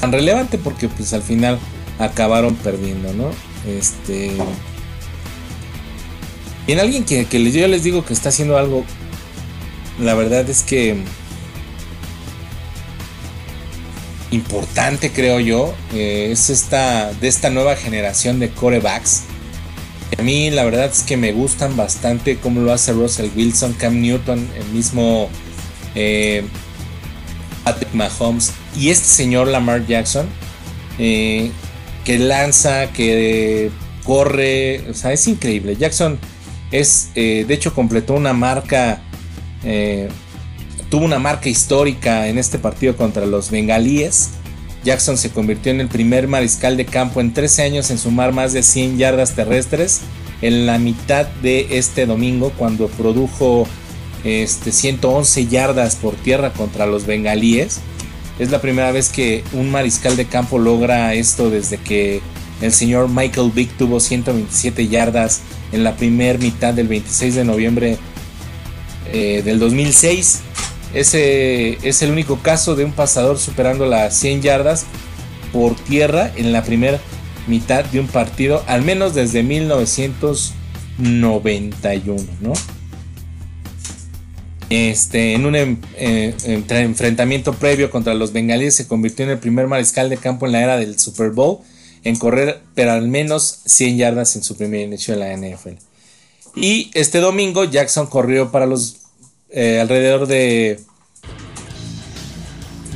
tan relevante porque pues al final acabaron perdiendo, ¿no? Este en alguien que, yo les digo que está haciendo algo, la verdad es que importante creo yo, es esta de esta nueva generación de corebacks. A mí la verdad es que me gustan bastante cómo lo hace Russell Wilson, Cam Newton, el mismo eh, Patrick Mahomes y este señor Lamar Jackson, eh, que lanza, que corre, o sea, es increíble. Jackson es, eh, de hecho, completó una marca, tuvo una marca histórica en este partido contra los bengalíes. Jackson se convirtió en el primer mariscal de campo en 13 años en sumar más de 100 yardas terrestres en la mitad de este domingo cuando produjo este, 111 yardas por tierra contra los bengalíes. Es la primera vez que un mariscal de campo logra esto desde que el señor Michael Vick tuvo 127 yardas en la primera mitad del 26 de noviembre eh, del 2006. Ese es el único caso de un pasador superando las 100 yardas por tierra en la primera mitad de un partido, al menos desde 1991, ¿no? Este, en un em, eh, enfrentamiento previo contra los bengalíes se convirtió en el primer mariscal de campo en la era del Super Bowl en correr, pero al menos 100 yardas en su primer inicio en la NFL. Y este domingo Jackson corrió para los eh, alrededor de,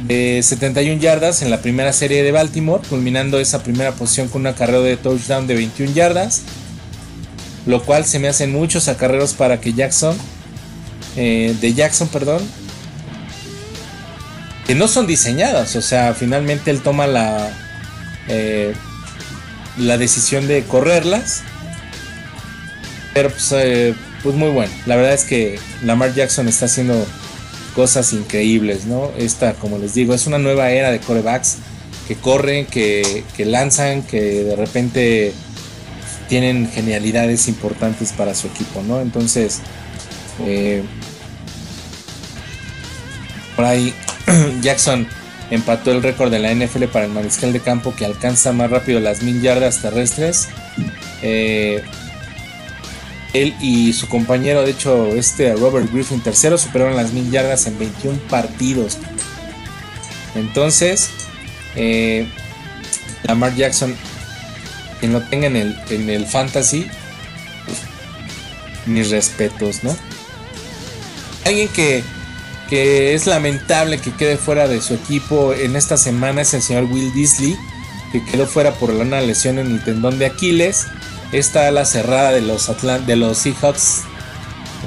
de 71 yardas en la primera serie de Baltimore, culminando esa primera posición con una carrera de touchdown de 21 yardas, lo cual se me hacen muchos acarreos para que Jackson, eh, de Jackson, perdón, que no son diseñadas, o sea, finalmente él toma la, eh, la decisión de correrlas. Pero pues, eh, pues, muy bueno. La verdad es que Lamar Jackson está haciendo cosas increíbles, ¿no? Esta, como les digo, es una nueva era de corebacks que corren, que, lanzan, que de repente tienen genialidades importantes para su equipo, ¿no? Entonces, eh, por ahí Jackson empató el récord de la NFL para el mariscal de campo que alcanza más rápido las mil yardas terrestres. Eh, él y su compañero, de hecho, este Robert Griffin tercero, superaron las mil yardas en 21 partidos. Entonces, eh, Lamar Jackson, quien lo tenga en el, en el fantasy, mis respetos, ¿no? Alguien que que es lamentable que quede fuera de su equipo en esta semana es el señor Will Disley, que quedó fuera por una lesión en el tendón de Aquiles. Esta ala cerrada de los, Seahawks,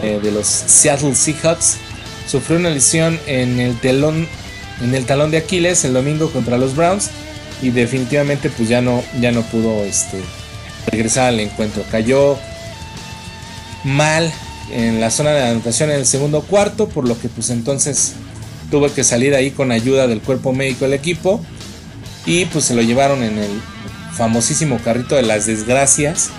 eh, de los Seattle Seahawks, sufrió una lesión en el, telón, en el talón de Aquiles el domingo contra los Browns y definitivamente pues ya no, ya no pudo este, regresar al encuentro. Cayó mal en la zona de anotación en el segundo cuarto, por lo que pues entonces tuvo que salir ahí con ayuda del cuerpo médico del equipo y pues se lo llevaron en el famosísimo carrito de las desgracias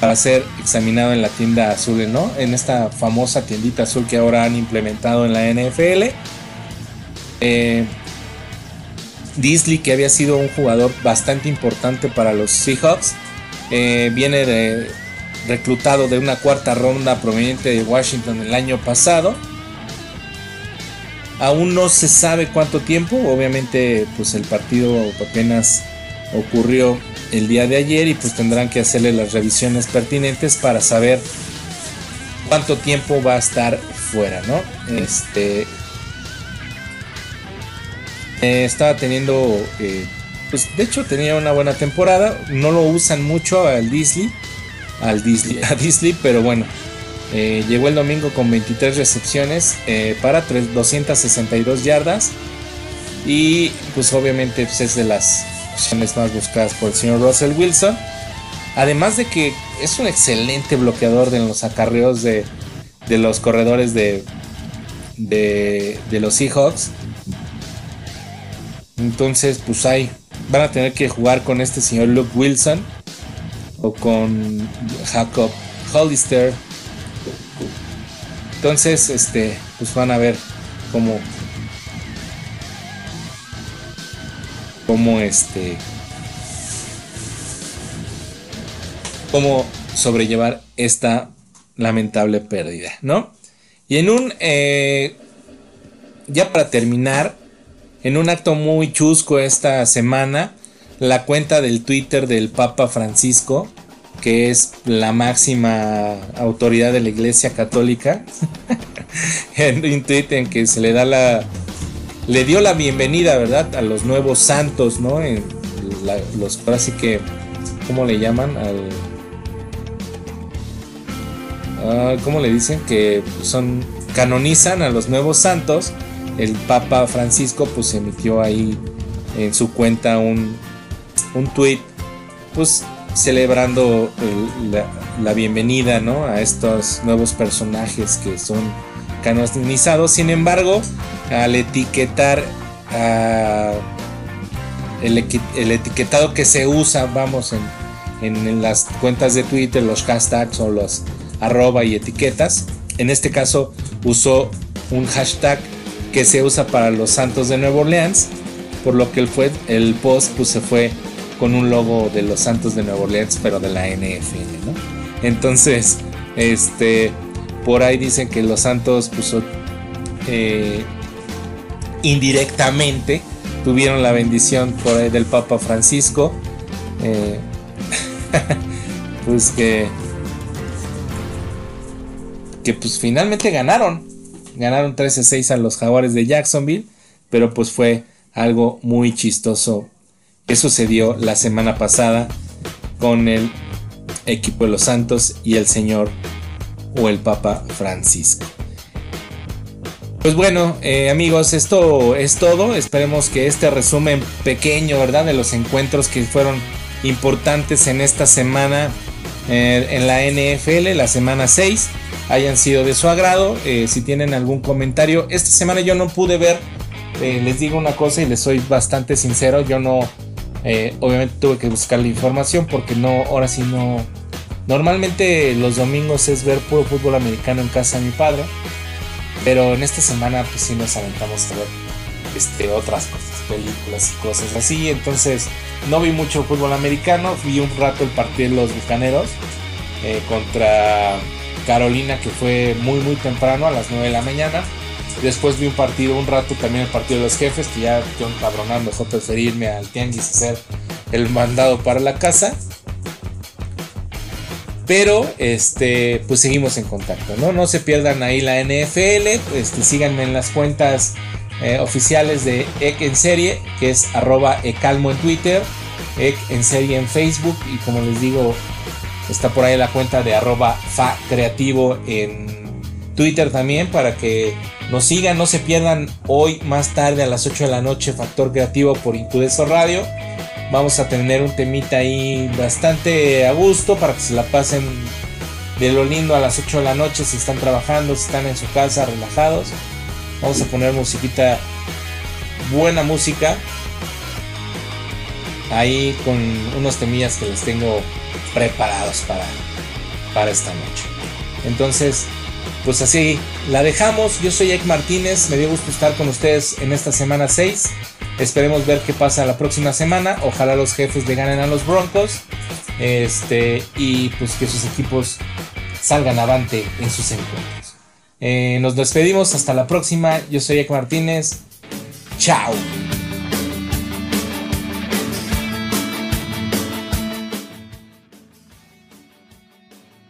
para ser examinado en la tienda azul, ¿no? En esta famosa tiendita azul que ahora han implementado en la NFL. Eh, Disley, que había sido un jugador bastante importante para los Seahawks, eh, viene reclutado de una cuarta ronda proveniente de Washington el año pasado. Aún no se sabe cuánto tiempo, obviamente pues el partido apenas ocurrió el día de ayer y pues tendrán que hacerle las revisiones pertinentes para saber cuánto tiempo va a estar fuera, ¿no? Este eh, estaba teniendo, eh, pues de hecho tenía una buena temporada. No lo usan mucho al Disney, al Disney, a Disney, pero bueno, eh, llegó el domingo con 23 recepciones para 262 yardas y pues obviamente pues, es de las opciones más buscadas por el señor Russell Wilson. Además de que es un excelente bloqueador de los acarreos de, de los corredores de, de, los Seahawks. Entonces, pues ahí van a tener que jugar con este señor Luke Wilson o con Jacob Hollister. Entonces, este, pues van a ver cómo, cómo este, cómo sobrellevar esta lamentable pérdida, ¿no? Y en un, eh, ya para terminar, en un acto muy chusco esta semana, la cuenta del Twitter del Papa Francisco, que es la máxima autoridad de la Iglesia Católica, en un tweet en que se le da la le dio la bienvenida, ¿verdad? A los nuevos santos, ¿no? En los ahora sí que ¿cómo le llaman? Al ah, ¿Cómo le dicen? Que son canonizan a los nuevos santos el Papa Francisco pues emitió ahí en su cuenta un, un tweet pues celebrando la, bienvenida ¿no? a estos nuevos personajes que son canonizados. Sin embargo, al etiquetar el, etiquetado que se usa, vamos, en, en, las cuentas de Twitter, los hashtags o los arroba y etiquetas, en este caso usó un hashtag que se usa para los Santos de Nueva Orleans, por lo que el, fue, el post pues, se fue con un logo de los Santos de Nueva Orleans, pero de la NFL. Entonces, este, por ahí dicen que los Santos pues, eh, indirectamente tuvieron la bendición por ahí del Papa Francisco, eh, pues que, que pues finalmente ganaron, Ganaron 13-6 a los Jaguares de Jacksonville, pero pues fue algo muy chistoso. Que sucedió la semana pasada con el equipo de los Santos y el Señor o el Papa Francisco. Pues bueno, eh, amigos, esto es todo. Esperemos que este resumen pequeño, ¿verdad? De los encuentros que fueron importantes en esta semana eh, en la NFL, la semana 6 hayan sido de su agrado. Eh, si tienen algún comentario, esta semana yo no pude ver, les digo una cosa y les soy bastante sincero, yo no, obviamente tuve que buscar la información porque no, ahora sí no, normalmente los domingos es ver puro fútbol americano en casa de mi padre, pero en esta semana pues sí nos aventamos a ver este, otras cosas, películas y cosas así, entonces no vi mucho fútbol americano, vi un rato el partido de los bucaneros contra Carolina, que fue muy, muy temprano, a las 9 de la mañana. Después vi un partido, un rato también el partido de los jefes, que ya yo encabronando, dejó preferirme al tianguis hacer el mandado para la casa. Pero este, pues seguimos en contacto, ¿no? No se pierdan ahí la NFL, este, síganme en las cuentas eh, oficiales de EC en serie, que es arroba ecalmo en Twitter, EC en serie en Facebook y como les digo, Está por ahí la cuenta de arroba fa creativo en Twitter también para que nos sigan, no se pierdan hoy más tarde a las 8 de la noche Factor Creativo por Incudeso Radio. Vamos a tener un temita ahí bastante a gusto para que se la pasen de lo lindo a las 8 de la noche si están trabajando, si están en su casa relajados. Vamos a poner musiquita, buena música. Ahí con unos temillas que les tengo preparados para, para esta noche. Entonces, pues así la dejamos. Yo soy Ek Martínez, me dio gusto estar con ustedes en esta semana 6. Esperemos ver qué pasa la próxima semana. Ojalá los jefes le ganen a los Broncos. Este, y pues que sus equipos salgan avante en sus encuentros. Eh, nos despedimos hasta la próxima. Yo soy Ek Martínez. Chao.